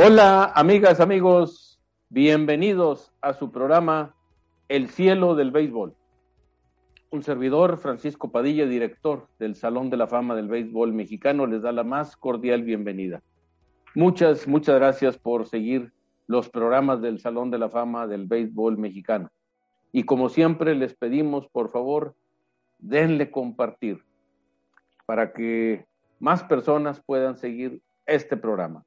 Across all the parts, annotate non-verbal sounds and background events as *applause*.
Hola, amigas, amigos, bienvenidos a su programa El cielo del béisbol. Un servidor, Francisco Padilla, director del Salón de la Fama del Béisbol Mexicano, les da la más cordial bienvenida. Muchas, muchas gracias por seguir los programas del Salón de la Fama del Béisbol Mexicano. Y como siempre, les pedimos, por favor, denle compartir para que más personas puedan seguir este programa.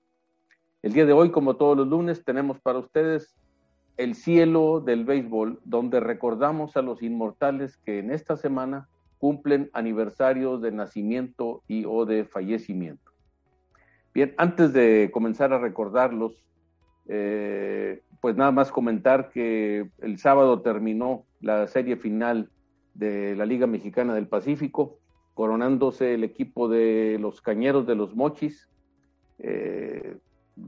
El día de hoy, como todos los lunes, tenemos para ustedes el cielo del béisbol, donde recordamos a los inmortales que en esta semana cumplen aniversarios de nacimiento y o de fallecimiento. Bien, antes de comenzar a recordarlos, eh, pues nada más comentar que el sábado terminó la serie final de la Liga Mexicana del Pacífico, coronándose el equipo de los Cañeros de los Mochis, eh,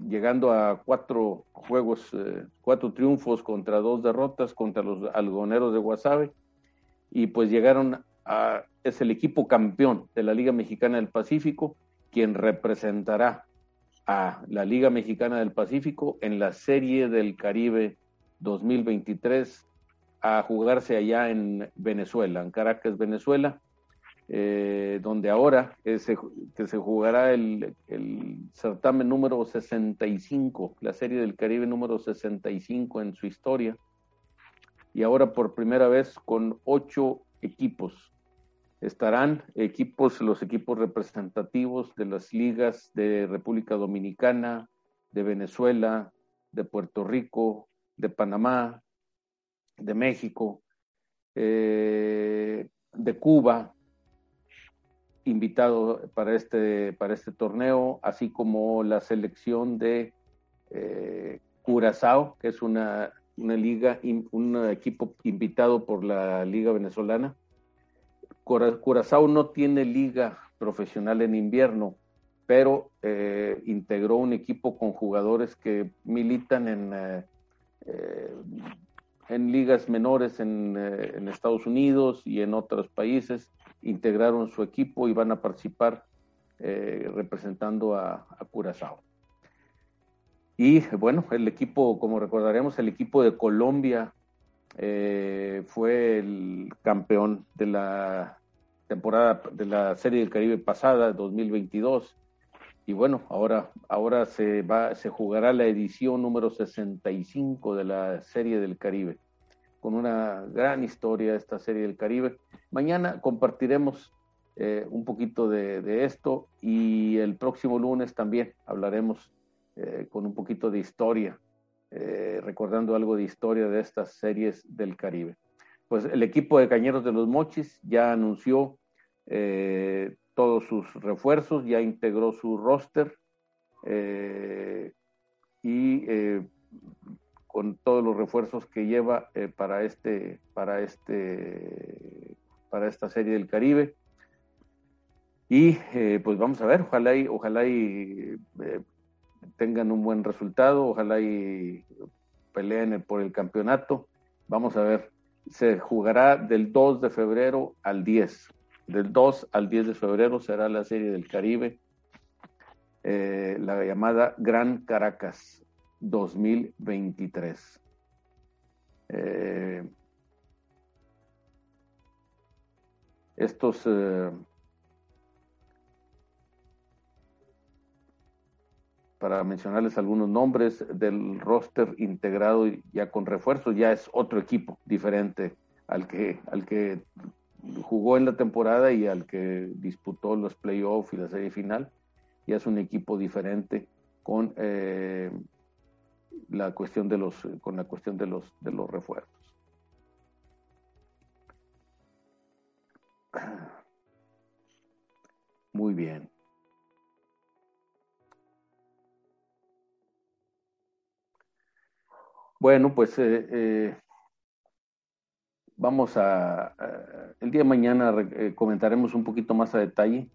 llegando a cuatro juegos, eh, cuatro triunfos contra dos derrotas contra los algoneros de Guasave. Y pues llegaron a, es el equipo campeón de la Liga Mexicana del Pacífico, quien representará a la Liga Mexicana del Pacífico en la Serie del Caribe 2023 a jugarse allá en Venezuela, en Caracas, Venezuela. Eh, donde ahora que se jugará el, certamen número 65, la Serie del Caribe número 65 en su historia, y ahora por primera vez con ocho equipos. Estarán equipos, los equipos representativos de las ligas de República Dominicana, de Venezuela, de Puerto Rico, de Panamá, de México, eh, de Cuba, invitado para este, para este torneo, así como la selección de eh, Curazao, que es una, una liga, un equipo invitado por la Liga Venezolana. Curazao no tiene liga profesional en invierno, pero eh, integró un equipo con jugadores que militan en, eh, en ligas menores en, en Estados Unidos y en otros países integraron su equipo y van a participar eh, representando a, Curazao. Y bueno, el equipo, como recordaremos, el equipo de Colombia eh, fue el campeón de la temporada de la Serie del Caribe pasada, 2022. Y bueno, ahora, ahora se, va, se jugará la edición número 65 de la Serie del Caribe con una gran historia esta serie del Caribe. Mañana compartiremos eh, un poquito de, esto y el próximo lunes también hablaremos eh, con un poquito de historia, eh, recordando algo de historia de estas series del Caribe. Pues el equipo de Cañeros de los Mochis ya anunció todos sus refuerzos, ya integró su roster y con todos los refuerzos que lleva eh, para este para este para esta serie del Caribe. Y eh, pues vamos a ver ojalá y ojalá y eh, tengan un buen resultado ojalá y peleen por el campeonato. Vamos a ver se jugará del 2 de febrero al 10 del 2 al 10 de febrero será la serie del Caribe la llamada Gran Caracas 2023. Eh, estos eh, para mencionarles algunos nombres del roster integrado ya con refuerzos, ya es otro equipo diferente al que, al que jugó en la temporada y al que disputó los playoffs y la serie final. Ya es un equipo diferente con eh, la cuestión de los, con la cuestión de los, de los refuerzos. *clears throat* Muy bien. Bueno, pues eh, eh, vamos a, el día de mañana eh, comentaremos un poquito más a detalle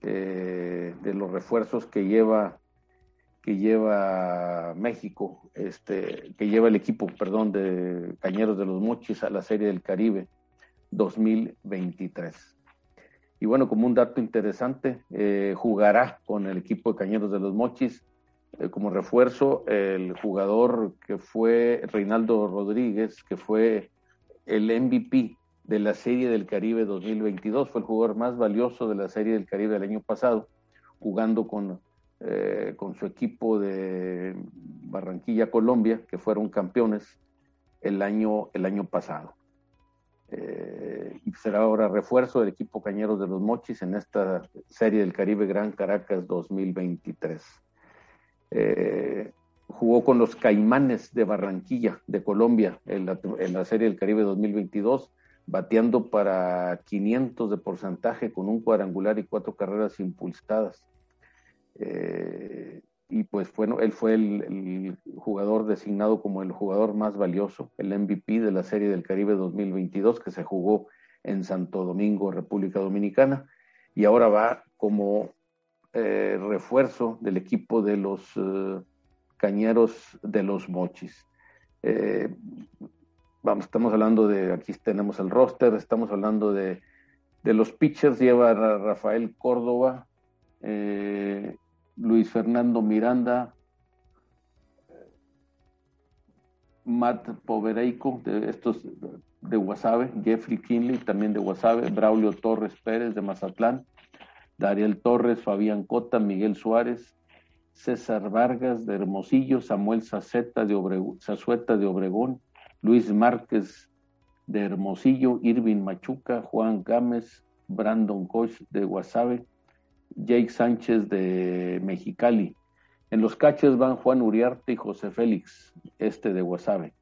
de los refuerzos que lleva que lleva México, este, que lleva el equipo, perdón, de Cañeros de los Mochis a la Serie del Caribe 2023. Y bueno, como un dato interesante, eh, jugará con el equipo de Cañeros de los Mochis eh, como refuerzo el jugador que fue Reinaldo Rodríguez, que fue el MVP de la Serie del Caribe 2022, fue el jugador más valioso de la Serie del Caribe del año pasado, jugando con, eh, con su equipo de Barranquilla, Colombia, que fueron campeones el año, el año pasado. Eh, y será ahora refuerzo del equipo Cañeros de los Mochis en esta Serie del Caribe Gran Caracas 2023. Eh, jugó con los Caimanes de Barranquilla, de Colombia, en la, Serie del Caribe 2022, bateando para 500 de porcentaje con un cuadrangular y cuatro carreras impulsadas. Eh, y pues bueno, él fue el, jugador designado como el jugador más valioso, el MVP de la Serie del Caribe 2022 que se jugó en Santo Domingo, República Dominicana, y ahora va como eh, refuerzo del equipo de los eh, Cañeros de los Mochis. Vamos, estamos hablando de, aquí tenemos el roster, estamos hablando de, de los pitchers, lleva a Rafael Córdoba, Luis Fernando Miranda, Matt Povereico, de estos de Guasave, Jeffrey Kinley, también de Guasave, Braulio Torres Pérez de Mazatlán, Dariel Torres, Fabián Cota, Miguel Suárez, César Vargas de Hermosillo, Samuel Saceta de Obregón, de Obregón, Luis Márquez de Hermosillo, Irving Machuca, Juan Gámez, Brandon Koch de Guasave, Jake Sánchez de Mexicali. En los caches van Juan Uriarte y José Félix, este de Guasave.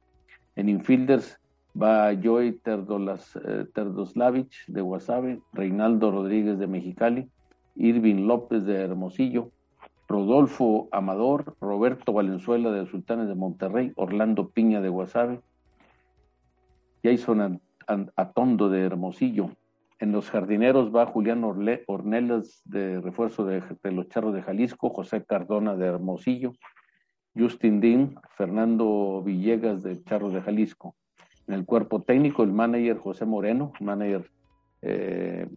En infielders va Joey eh, Terdoslavich de Guasave, Reinaldo Rodríguez de Mexicali, Irving López de Hermosillo, Rodolfo Amador, Roberto Valenzuela de Sultanes de Monterrey, Orlando Piña de Guasave, Jason Atondo de Hermosillo, en los jardineros va Julián Ornelas de refuerzo de, los Charros de Jalisco, José Cardona de Hermosillo, Justin Dean, Fernando Villegas de Charros de Jalisco. En el cuerpo técnico, el manager José Moreno, manager eh,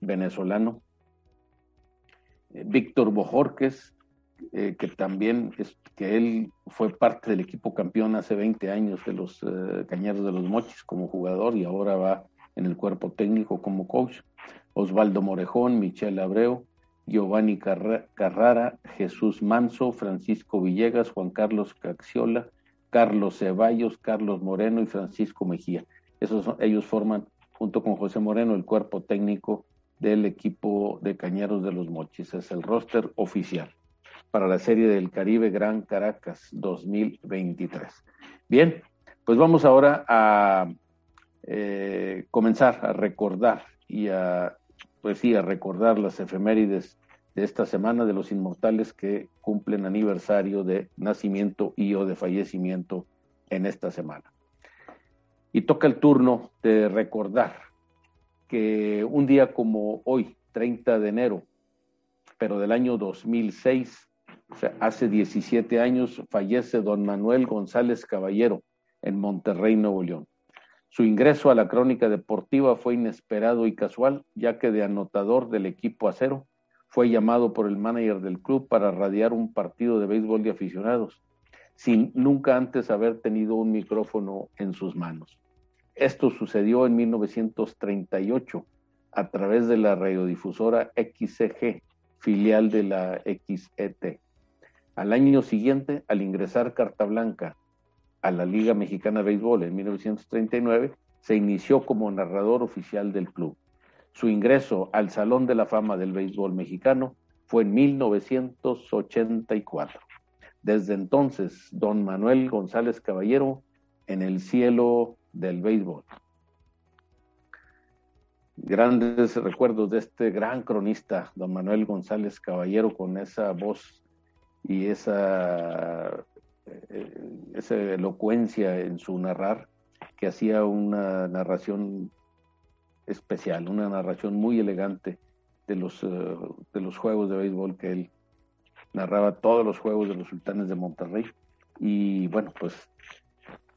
venezolano. Eh, Víctor Bojorques, eh, que también es, que él fue parte del equipo campeón hace 20 años de los Cañeros de los Mochis como jugador y ahora va en el cuerpo técnico como coach, Osvaldo Morejón, Michelle Abreu, Giovanni Carrara, Jesús Manso, Francisco Villegas, Juan Carlos Caxiola, Carlos Ceballos, Carlos Moreno y Francisco Mejía. Esos, ellos forman, junto con José Moreno, el cuerpo técnico del equipo de Cañeros de los Mochis. Es el roster oficial para la Serie del Caribe Gran Caracas 2023. Bien, pues vamos ahora a eh, comenzar a recordar y a, pues sí, a recordar las efemérides de esta semana de los inmortales que cumplen aniversario de nacimiento y o de fallecimiento en esta semana. Y toca el turno de recordar que un día como hoy, 30 de enero, pero del año 2006, o sea, hace 17 años, fallece don Manuel González Caballero en Monterrey, Nuevo León. Su ingreso a la crónica deportiva fue inesperado y casual, ya que de anotador del equipo acero fue llamado por el manager del club para radiar un partido de béisbol de aficionados, sin nunca antes haber tenido un micrófono en sus manos. Esto sucedió en 1938 a través de la radiodifusora XCG, filial de la XET. Al año siguiente, al ingresar Carta Blanca a la Liga Mexicana de Béisbol en 1939, se inició como narrador oficial del club. Su ingreso al Salón de la Fama del Béisbol Mexicano fue en 1984. Desde entonces, don Manuel González Caballero en el cielo del béisbol. Grandes recuerdos de este gran cronista, don Manuel González Caballero, con esa voz y esa esa elocuencia en su narrar, que hacía una narración especial, una narración muy elegante de los, eh, de los juegos de béisbol que él narraba todos los juegos de los sultanes de Monterrey. Y bueno, pues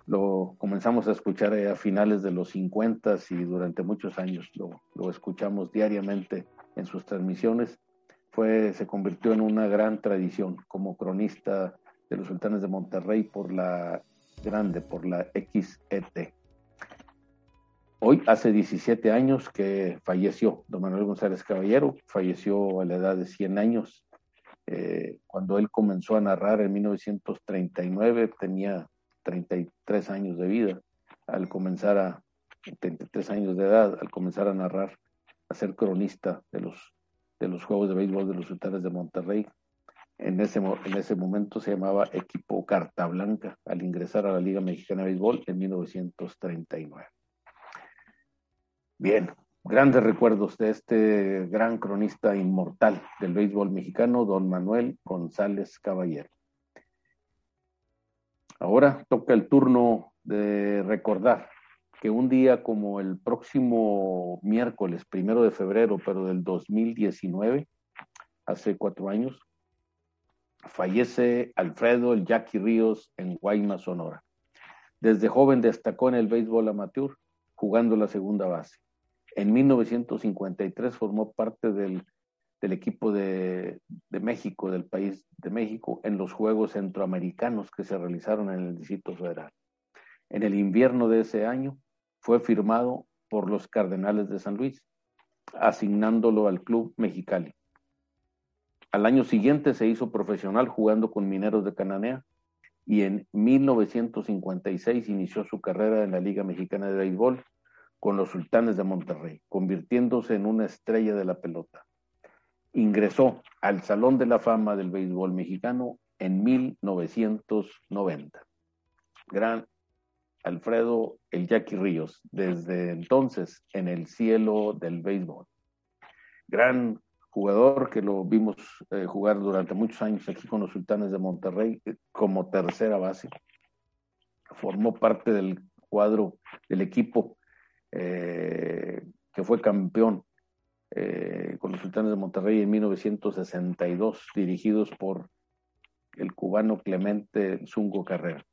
lo comenzamos a escuchar a finales de los 50 y durante muchos años lo, lo escuchamos diariamente en sus transmisiones fue, se convirtió en una gran tradición como cronista de los sultanes de Monterrey por la grande, por la XET. Hoy hace 17 años que falleció don Manuel González Caballero, falleció a la edad de 100 años. Eh, cuando él comenzó a narrar en 1939 tenía 33 años de vida. Al comenzar a 33 años de edad, al comenzar a narrar, a ser cronista de los, de los Juegos de Béisbol de los Sultanes de Monterrey, en ese, en ese momento se llamaba Equipo Carta Blanca, al ingresar a la Liga Mexicana de Béisbol en 1939. Bien, grandes recuerdos de este gran cronista inmortal del béisbol mexicano, don Manuel González Caballero. Ahora toca el turno de recordar que un día como el próximo miércoles, primero de febrero, pero del 2019, hace cuatro años, fallece Alfredo el Jackie Ríos en Guaymas, Sonora. Desde joven destacó en el béisbol amateur, jugando la segunda base. En 1953 formó parte del, equipo de, México, del país de México, en los Juegos Centroamericanos que se realizaron en el Distrito Federal. En el invierno de ese año fue firmado por los Cardenales de San Luis, asignándolo al Club Mexicali. Al año siguiente se hizo profesional jugando con Mineros de Cananea y en 1956 inició su carrera en la Liga Mexicana de Béisbol con los Sultanes de Monterrey, convirtiéndose en una estrella de la pelota. Ingresó al Salón de la Fama del Béisbol Mexicano en 1990. Gran Alfredo El Jackie Ríos, desde entonces en el cielo del béisbol. Gran jugador que lo vimos eh, jugar durante muchos años aquí con los Sultanes de Monterrey eh, como tercera base. Formó parte del cuadro del equipo eh, que fue campeón con los Sultanes de Monterrey en 1962, dirigidos por el cubano Clemente Zungo Carrera.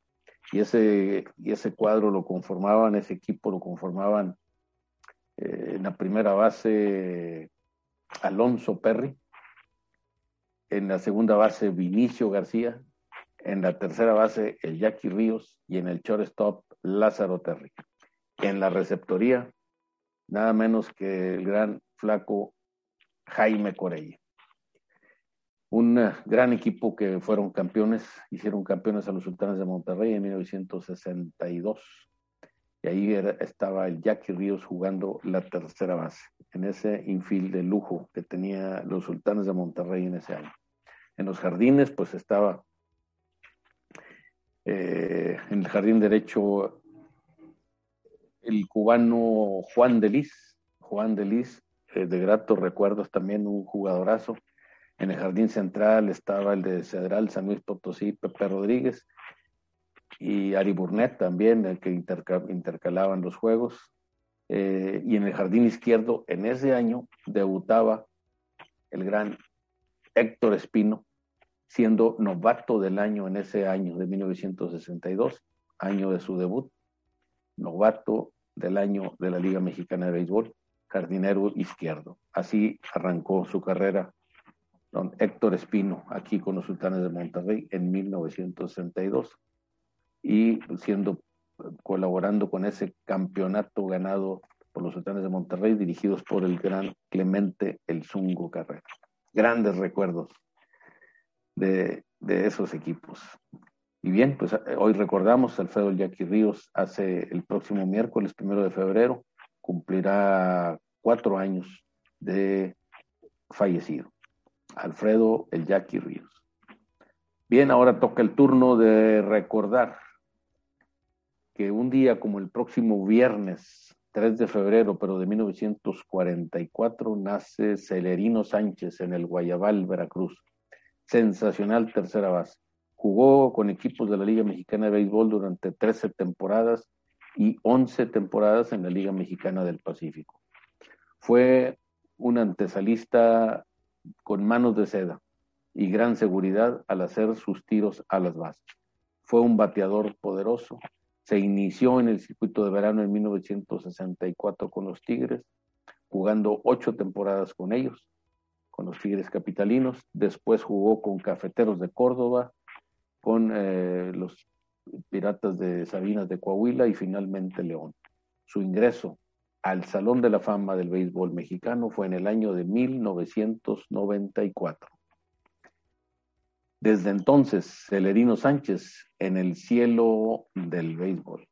Y ese, y ese cuadro lo conformaban, ese equipo lo conformaban en la primera base Alonso Perry, en la segunda base Vinicio García, en la tercera base el Jackie Ríos y en el shortstop Lázaro Terry en la receptoría, nada menos que el gran flaco Jaime Corella. Un eh, gran equipo que fueron campeones, hicieron campeones a los Sultanes de Monterrey en 1962. Y ahí estaba el Jackie Ríos jugando la tercera base, en ese infield de lujo que tenía los Sultanes de Monterrey en ese año. En los jardines, pues estaba eh, en el jardín derecho el cubano Juan Delis, Juan Delis, eh, de gratos recuerdos también, un jugadorazo. En el jardín central estaba el de Cedral, San Luis Potosí, Pepe Rodríguez, y Ari Burnett también, el que intercalaban los juegos. Eh, y en el jardín izquierdo, en ese año, debutaba el gran Héctor Espino, siendo novato del año en ese año de 1962, año de su debut, novato del año de la Liga Mexicana de Béisbol, jardinero izquierdo. Así arrancó su carrera don Héctor Espino aquí con los Sultanes de Monterrey en 1962 y siendo colaborando con ese campeonato ganado por los Sultanes de Monterrey dirigidos por el gran Clemente El Zungo Carrera. Grandes recuerdos de, de esos equipos. Y bien, pues hoy recordamos Alfredo Jackie Ríos hace el próximo miércoles, primero de febrero, cumplirá cuatro años de fallecido. Alfredo el Jackie Ríos. Bien, ahora toca el turno de recordar que un día como el próximo viernes 3 de febrero, pero de 1944, nace Celerino Sánchez en el Guayabal, Veracruz. Sensacional tercera base. Jugó con equipos de la Liga Mexicana de Béisbol durante 13 temporadas y 11 temporadas en la Liga Mexicana del Pacífico. Fue un antesalista con manos de seda y gran seguridad al hacer sus tiros a las bases. Fue un bateador poderoso. Se inició en el circuito de verano en 1964 con los Tigres, jugando ocho temporadas con ellos con los Tigres Capitalinos, después jugó con Cafeteros de Córdoba, con eh, los Piratas de Sabinas de Coahuila y finalmente León. Su ingreso al Salón de la Fama del Béisbol Mexicano fue en el año de 1994. Desde entonces, Celerino Sánchez en el cielo del béisbol.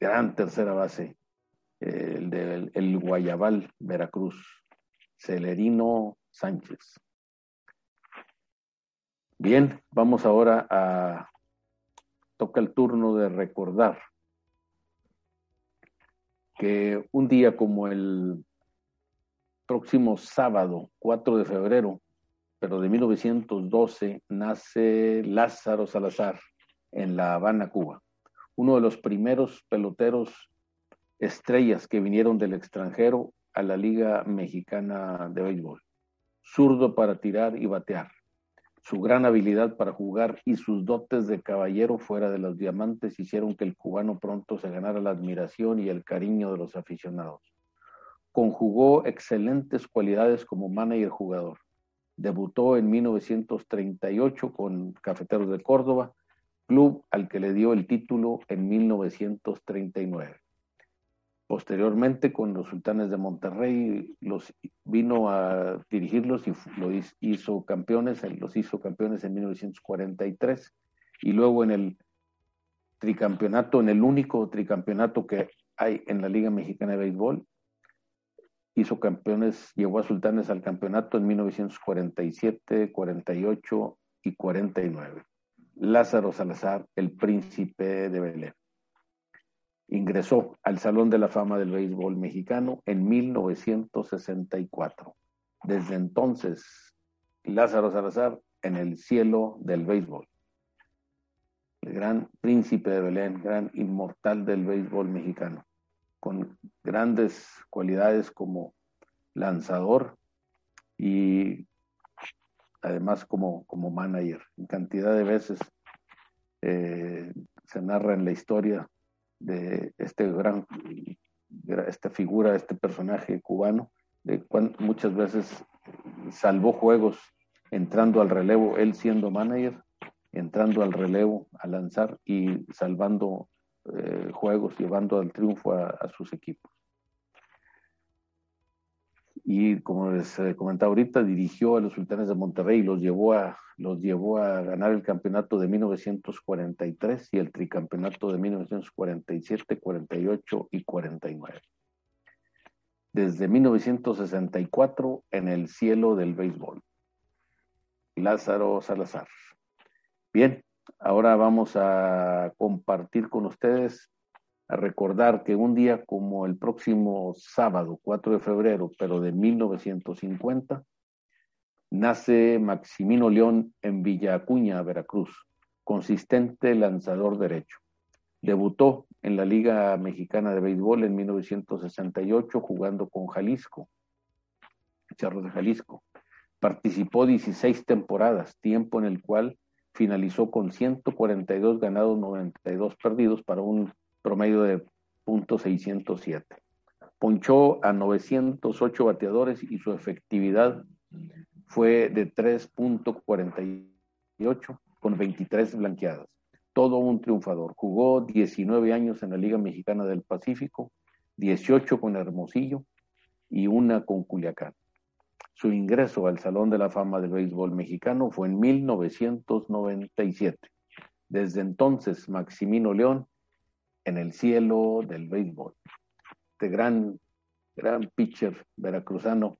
Gran tercera base, el del Guayabal, Veracruz. Celerino Sánchez. Bien, vamos ahora a... Toca el turno de recordar que un día como el próximo sábado, 4 de febrero, pero de 1912, nace Lázaro Salazar en La Habana, Cuba, uno de los primeros peloteros estrellas que vinieron del extranjero a la Liga Mexicana de Béisbol. Zurdo para tirar y batear. Su gran habilidad para jugar y sus dotes de caballero fuera de los diamantes hicieron que el cubano pronto se ganara la admiración y el cariño de los aficionados. Conjugó excelentes cualidades como manager jugador. Debutó en 1938 con Cafeteros de Córdoba, club al que le dio el título en 1939. Posteriormente, con los sultanes de Monterrey, los vino a dirigirlos y los hizo campeones, los hizo campeones en 1943 y luego en el tricampeonato, en el único tricampeonato que hay en la Liga Mexicana de Béisbol, hizo campeones, llevó a Sultanes al campeonato en 1947, 48 y 49. Lázaro Salazar, el príncipe de Belén. Ingresó al Salón de la Fama del Béisbol Mexicano en 1964. Desde entonces, Lázaro Salazar en el cielo del béisbol. El gran príncipe de Belén, gran inmortal del béisbol mexicano, con grandes cualidades como lanzador y además como, como manager. En cantidad de veces eh, se narra en la historia de este gran, esta figura, este personaje cubano, de muchas veces salvó juegos entrando al relevo, él siendo manager, entrando al relevo a lanzar y salvando eh, juegos, llevando al triunfo a sus equipos y como les eh, comentaba ahorita, dirigió a los Sultanes de Monterrey y los llevó a, los llevó a ganar el campeonato de 1943 y el tricampeonato de 1947, 48 y 49. Desde 1964 en el cielo del béisbol. Lázaro Salazar. Bien, ahora vamos a compartir con ustedes a recordar que un día como el próximo sábado, 4 de febrero, pero de 1950, nace Maximino León en Villa Acuña, Veracruz, consistente lanzador derecho. Debutó en la Liga Mexicana de Béisbol en 1968 jugando con Jalisco, Charros de Jalisco. Participó 16 temporadas, tiempo en el cual finalizó con 142 ganados, 92 perdidos para un promedio de .607. Ponchó a 908 bateadores y su efectividad fue de 3.48 con 23 blanqueadas. Todo un triunfador. Jugó 19 años en la Liga Mexicana del Pacífico, 18 con Hermosillo y una con Culiacán. Su ingreso al Salón de la Fama del Béisbol Mexicano fue en 1997. Desde entonces, Maximino León en el cielo del béisbol. Este gran, gran pitcher veracruzano,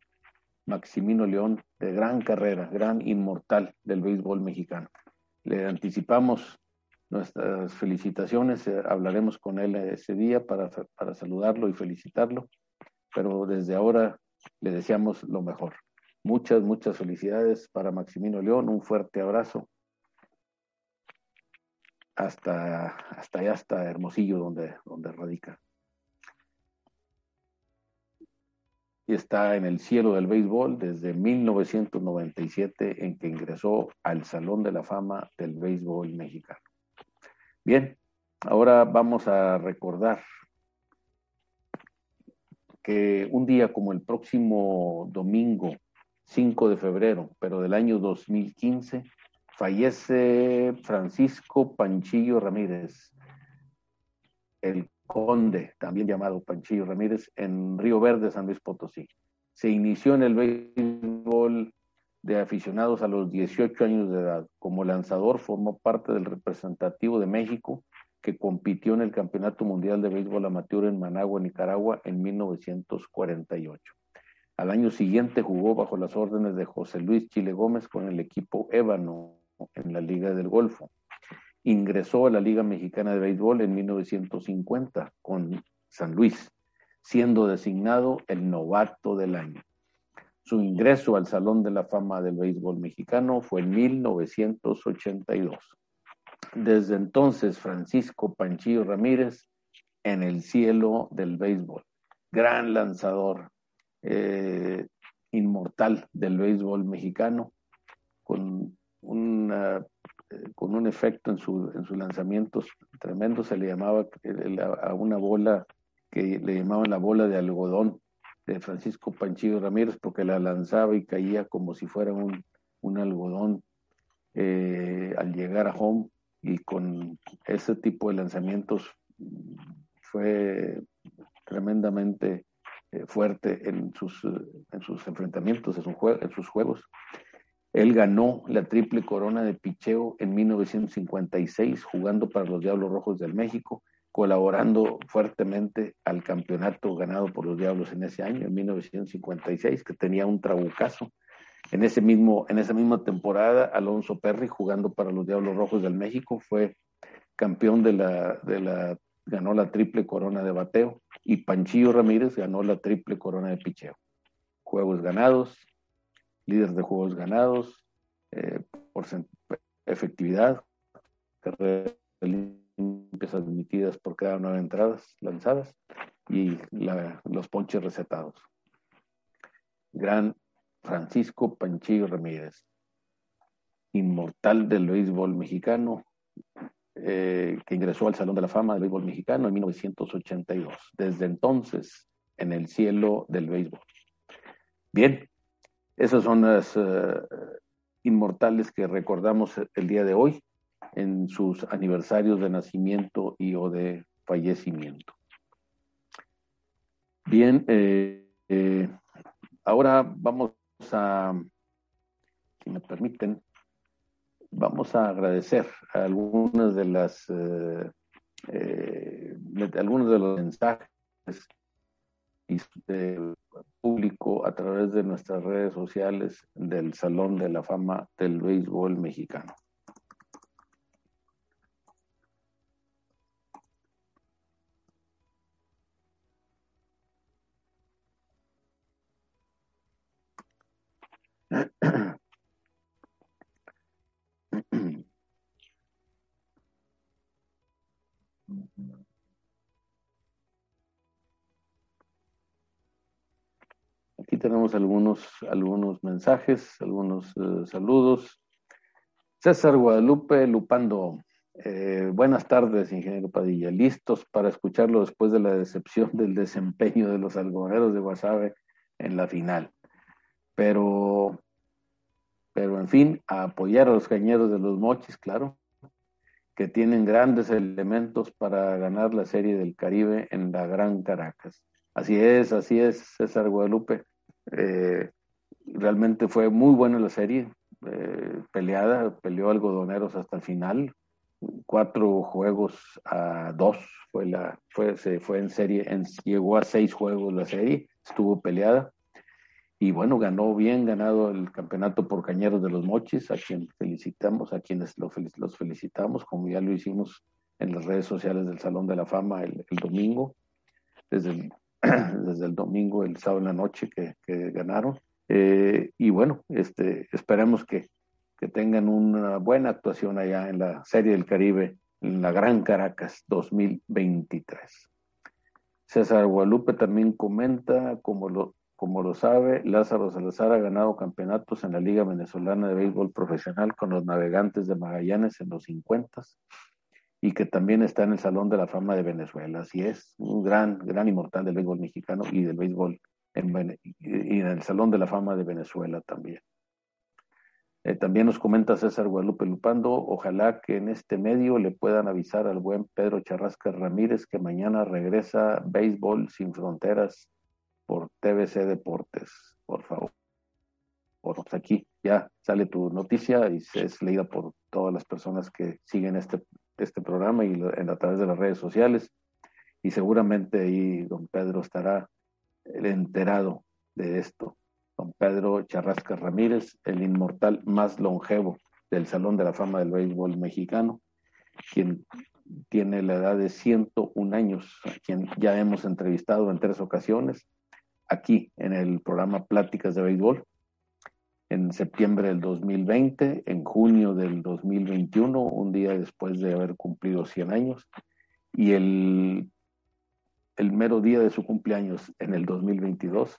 Maximino León, de gran carrera, gran inmortal del béisbol mexicano. Le anticipamos nuestras felicitaciones, eh, hablaremos con él ese día para, para saludarlo y felicitarlo, pero desde ahora le deseamos lo mejor. Muchas, muchas felicidades para Maximino León, un fuerte abrazo hasta, hasta allá, hasta Hermosillo, donde, donde radica. Y está en el cielo del béisbol desde 1997, en que ingresó al Salón de la Fama del Béisbol Mexicano. Bien, ahora vamos a recordar que un día como el próximo domingo 5 de febrero, pero del año 2015, fallece Francisco Panchillo Ramírez, el conde, también llamado Panchillo Ramírez, en Río Verde, San Luis Potosí. Se inició en el béisbol de aficionados a los 18 años de edad. Como lanzador formó parte del representativo de México que compitió en el Campeonato Mundial de Béisbol Amateur en Managua, Nicaragua, en 1948. Al año siguiente jugó bajo las órdenes de José Luis Chile Gómez con el equipo Ébano en la Liga del Golfo. Ingresó a la Liga Mexicana de Béisbol en 1950 con San Luis, siendo designado el novato del año. Su ingreso al Salón de la Fama del Béisbol Mexicano fue en 1982. Desde entonces, Francisco Panchillo Ramírez en el cielo del béisbol. Gran lanzador, eh, inmortal del béisbol mexicano, con, una, eh, con un efecto en, su, en sus lanzamientos tremendo. Se le llamaba a una bola que le llamaban la bola de algodón de Francisco Panchillo Ramírez porque la lanzaba y caía como si fuera un, algodón eh, al llegar a home y con ese tipo de lanzamientos fue tremendamente eh, fuerte en sus, en sus enfrentamientos, en, en sus juegos. Él ganó la triple corona de picheo en 1956 jugando para los Diablos Rojos del México colaborando fuertemente al campeonato ganado por los Diablos en ese año, en 1956, que tenía un trabucazo. En, ese mismo, en esa misma temporada, Alonso Perry, jugando para los Diablos Rojos del México, fue campeón de la, ganó la triple corona de bateo, y Panchillo Ramírez ganó la triple corona de picheo. Juegos ganados, líder de juegos ganados, eh, por efectividad, carrera limpias admitidas por cada nueve entradas lanzadas y los ponches recetados. Gran Francisco Panchillo Ramírez, inmortal del béisbol mexicano, eh, que ingresó al Salón de la Fama del Béisbol Mexicano en 1982. Desde entonces, en el cielo del béisbol. Bien, esos son las eh, inmortales que recordamos el día de hoy en sus aniversarios de nacimiento y o de fallecimiento. Bien, eh, ahora vamos a, si me permiten, vamos a agradecer a algunas de las, eh, algunos de los mensajes del público a través de nuestras redes sociales del Salón de la Fama del Béisbol Mexicano. Tenemos algunos, algunos mensajes, algunos eh, saludos. César Guadalupe Lupando. Eh, buenas tardes, ingeniero Padilla. Listos para escucharlo después de la decepción *laughs* del desempeño de los algodoneros de Guasave en la final. Pero, pero en fin, a apoyar a los cañeros de los mochis, claro, que tienen grandes elementos para ganar la Serie del Caribe en la Gran Caracas. Así es, así es, César Guadalupe. Eh, realmente fue muy buena la serie, eh, peleada, peleó algodoneros hasta el final, cuatro juegos a dos fue la, fue, se fue en serie, en, llegó a seis juegos la serie, estuvo peleada. Y bueno, ganó bien, ganado el campeonato por Cañeros de los Mochis, a quien felicitamos, a quienes los felicitamos, como ya lo hicimos en las redes sociales del Salón de la Fama el, domingo, desde el, *clears throat* desde el domingo, el sábado en la noche que, ganaron. Eh, y bueno, este, esperemos que, que tengan una buena actuación allá en la Serie del Caribe, en la Gran Caracas 2023. César Guadalupe también comenta, como lo, como lo sabe, Lázaro Salazar ha ganado campeonatos en la Liga Venezolana de Béisbol Profesional con los Navegantes de Magallanes en los 50 y que también está en el Salón de la Fama de Venezuela. Así es, un gran, gran inmortal del béisbol mexicano y del béisbol en, y en el Salón de la Fama de Venezuela también. Eh, también nos comenta César Guadalupe Lupando, ojalá que en este medio le puedan avisar al buen Pedro Charrasca Ramírez que mañana regresa Béisbol Sin Fronteras por TBC Deportes, por favor. Bueno, pues aquí ya sale tu noticia y es leída por todas las personas que siguen este, este programa y en, a través de las redes sociales. Y seguramente ahí don Pedro estará enterado de esto don Pedro Charrasca Ramírez, el inmortal más longevo del Salón de la Fama del Béisbol Mexicano, quien tiene la edad de 101 años, a quien ya hemos entrevistado en tres ocasiones, aquí en el programa Pláticas de Béisbol, en septiembre del 2020, en junio del 2021, un día después de haber cumplido 100 años, y el, el mero día de su cumpleaños en el 2022,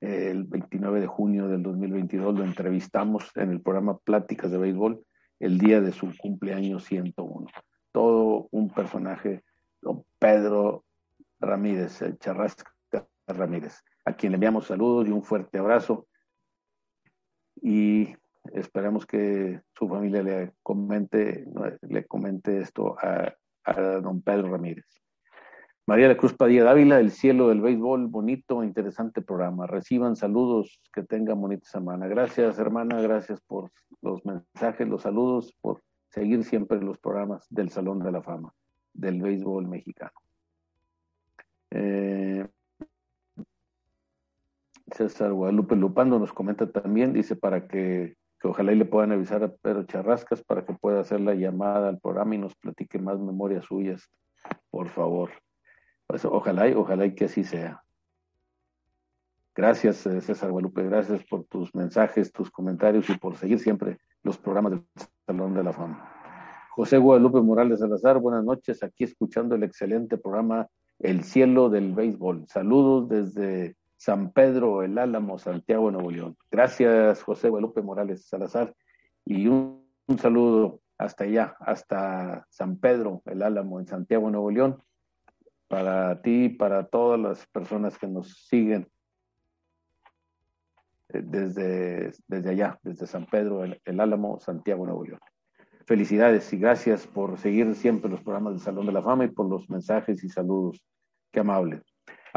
el 29 de junio del 2022 lo entrevistamos en el programa Pláticas de Béisbol el día de su cumpleaños 101. Todo un personaje, don Pedro Ramírez, el Charrasca Ramírez, a quien le enviamos saludos y un fuerte abrazo. Y esperamos que su familia le comente, le comente esto a, a don Pedro Ramírez. María de Cruz Padilla Dávila, El cielo del béisbol, bonito, interesante programa. Reciban saludos, que tengan bonita semana. Gracias, hermana, gracias por los mensajes, los saludos, por seguir siempre los programas del Salón de la Fama del béisbol mexicano. Eh, César Guadalupe Lupando nos comenta también, dice para que, ojalá y le puedan avisar a Pedro Charrascas para que pueda hacer la llamada al programa y nos platique más memorias suyas, por favor. Pues ojalá y, ojalá y que así sea. Gracias, eh, César Guadalupe, gracias por tus mensajes, tus comentarios y por seguir siempre los programas del Salón de la Fama. José Guadalupe Morales Salazar, buenas noches, aquí escuchando el excelente programa El Cielo del Béisbol. Saludos desde San Pedro, El Álamo, Santiago, Nuevo León. Gracias, José Guadalupe Morales Salazar, y un, saludo hasta allá, hasta San Pedro, El Álamo, en Santiago, Nuevo León para ti, para todas las personas que nos siguen eh, desde, desde allá, desde San Pedro, el, Álamo, Santiago, Nuevo León. Felicidades y gracias por seguir siempre los programas del Salón de la Fama y por los mensajes y saludos. Qué amable.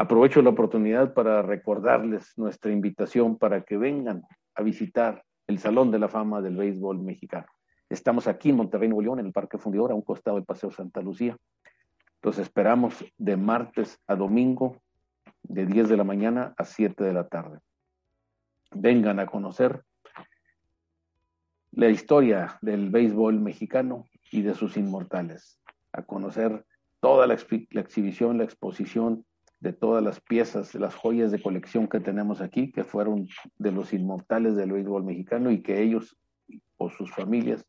Aprovecho la oportunidad para recordarles nuestra invitación para que vengan a visitar el Salón de la Fama del Béisbol Mexicano. Estamos aquí en Monterrey, Nuevo León, en el Parque Fundidor, a un costado del Paseo Santa Lucía. Los esperamos de martes a domingo, de 10 de la mañana a 7 de la tarde. Vengan a conocer la historia del béisbol mexicano y de sus inmortales, a conocer toda la, exhibición, la exposición de todas las piezas, las joyas de colección que tenemos aquí, que fueron de los inmortales del béisbol mexicano y que ellos o sus familias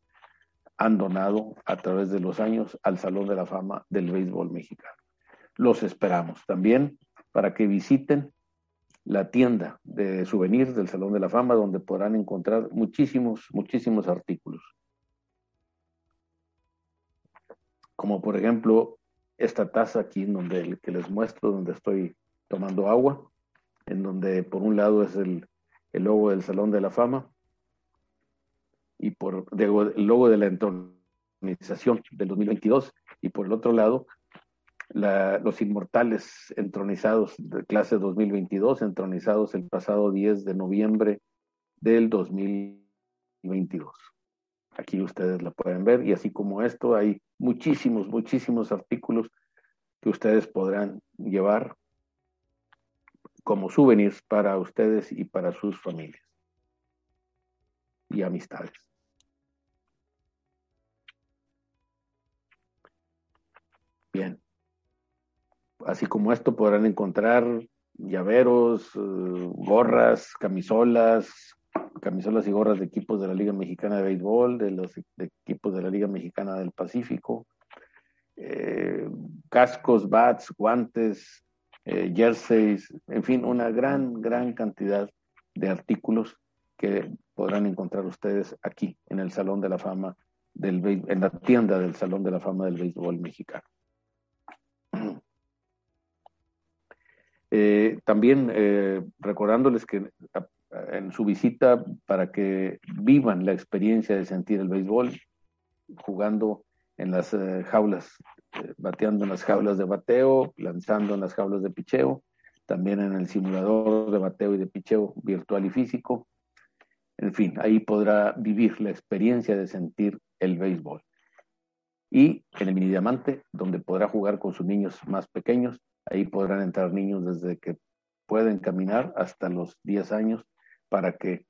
han donado a través de los años al Salón de la Fama del Béisbol Mexicano. Los esperamos también para que visiten la tienda de souvenirs del Salón de la Fama, donde podrán encontrar muchísimos, muchísimos artículos. Como por ejemplo esta taza aquí, en donde que les muestro, donde estoy tomando agua, en donde por un lado es el, el logo del Salón de la Fama y por el logo de la entronización del 2022 y por el otro lado los inmortales entronizados de clase 2022 entronizados el pasado 10 de noviembre del 2022. Aquí ustedes la pueden ver y así como esto hay muchísimos, muchísimos artículos que ustedes podrán llevar como souvenirs para ustedes y para sus familias y amistades. Bien. Así como esto podrán encontrar llaveros, eh, gorras, camisolas, camisolas y gorras de equipos de la Liga Mexicana de Béisbol, de los equipos de la Liga Mexicana del Pacífico, eh, cascos, bats, guantes, eh, jerseys, en fin, una gran, gran cantidad de artículos que podrán encontrar ustedes aquí en el Salón de la Fama del en la tienda del Salón de la Fama del Béisbol Mexicano. *clears throat* Eh, también recordándoles que en su visita para que vivan la experiencia de sentir el béisbol jugando en las eh, jaulas, bateando en las jaulas de bateo, lanzando en las jaulas de picheo, también en el simulador de bateo y de picheo virtual y físico. En fin, ahí podrá vivir la experiencia de sentir el béisbol. Y en el mini diamante, donde podrá jugar con sus niños más pequeños, ahí podrán entrar niños desde que pueden caminar hasta los 10 años para que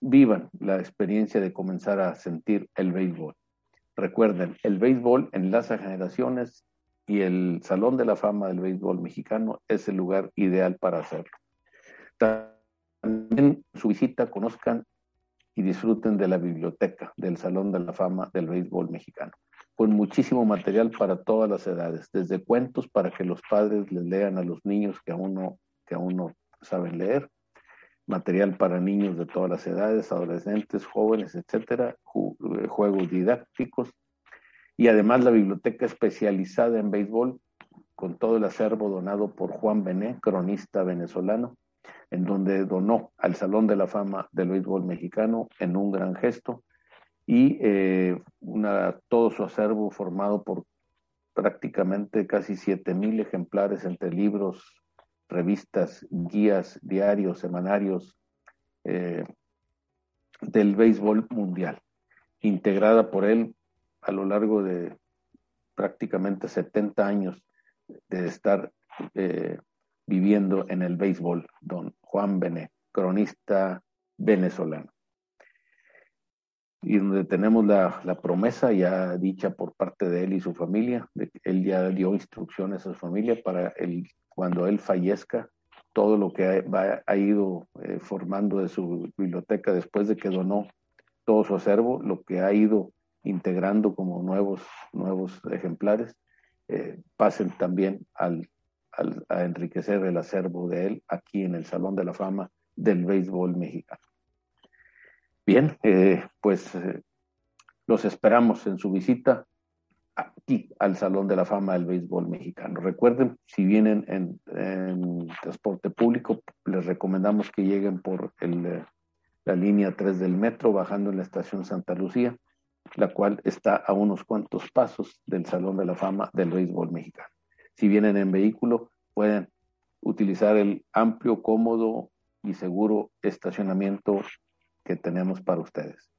vivan la experiencia de comenzar a sentir el béisbol. Recuerden, el béisbol enlaza generaciones y el Salón de la Fama del Béisbol Mexicano es el lugar ideal para hacerlo. También su visita conozcan y disfruten de la biblioteca del Salón de la Fama del Béisbol Mexicano, con muchísimo material para todas las edades, desde cuentos para que los padres les lean a los niños que aún no, que aún no saben leer, material para niños de todas las edades, adolescentes, jóvenes, etcétera, eh, juegos didácticos, y además la biblioteca especializada en béisbol con todo el acervo donado por Juan Bené, cronista venezolano, en donde donó al Salón de la Fama del Béisbol Mexicano en un gran gesto. Y eh, todo su acervo formado por prácticamente casi 7.000 ejemplares entre libros, revistas, guías, diarios, semanarios eh, del béisbol mundial, integrada por él a lo largo de prácticamente 70 años de estar eh, viviendo en el béisbol, don Juan Bené, cronista venezolano. Y donde tenemos la, promesa ya dicha por parte de él y su familia, que él ya dio instrucciones a su familia para el, cuando él fallezca, todo lo que ha, ido eh, formando de su biblioteca después de que donó todo su acervo, lo que ha ido integrando como nuevos, nuevos ejemplares, eh, pasen también al, a enriquecer el acervo de él aquí en el Salón de la Fama del Béisbol Mexicano. Bien, eh, pues los esperamos en su visita aquí al Salón de la Fama del Béisbol Mexicano. Recuerden, si vienen en, transporte público, les recomendamos que lleguen por el, la línea 3 del metro, bajando en la estación Santa Lucía la cual está a unos cuantos pasos del Salón de la Fama del Béisbol Mexicano. Si vienen en vehículo, pueden utilizar el amplio, cómodo y seguro estacionamiento que tenemos para ustedes.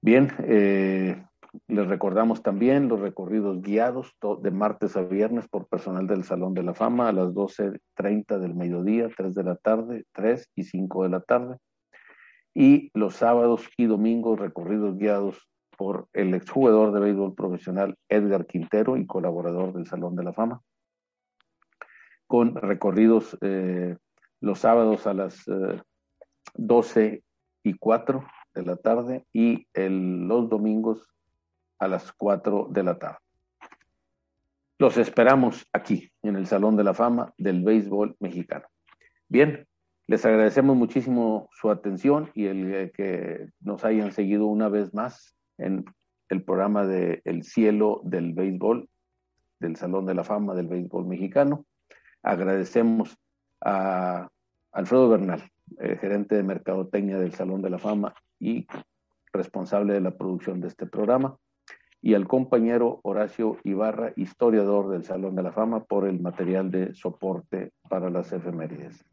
Bien, eh, les recordamos también los recorridos guiados de martes a viernes por personal del Salón de la Fama a las 12.30 del mediodía, 3 de la tarde, 3 y 5 de la tarde. Y los sábados y domingos recorridos guiados por el exjugador de béisbol profesional Edgar Quintero y colaborador del Salón de la Fama, con recorridos eh, los sábados a las 12 eh, y 4 de la tarde y los domingos a las 4 de la tarde. Los esperamos aquí, en el Salón de la Fama del Béisbol Mexicano. Bien, les agradecemos muchísimo su atención y el eh, que nos hayan seguido una vez más en el programa de El Cielo del Béisbol, del Salón de la Fama del Béisbol Mexicano. Agradecemos a Alfredo Bernal, eh, gerente de Mercadotecnia del Salón de la Fama y responsable de la producción de este programa, y al compañero Horacio Ibarra, historiador del Salón de la Fama, por el material de soporte para las efemérides.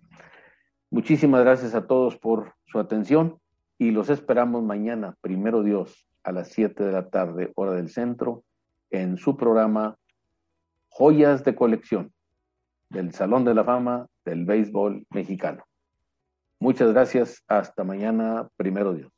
Muchísimas gracias a todos por su atención y los esperamos mañana, primero Dios, a las 7 de la tarde, hora del centro, en su programa Joyas de Colección del Salón de la Fama del Béisbol Mexicano. Muchas gracias. Hasta mañana, primero Dios.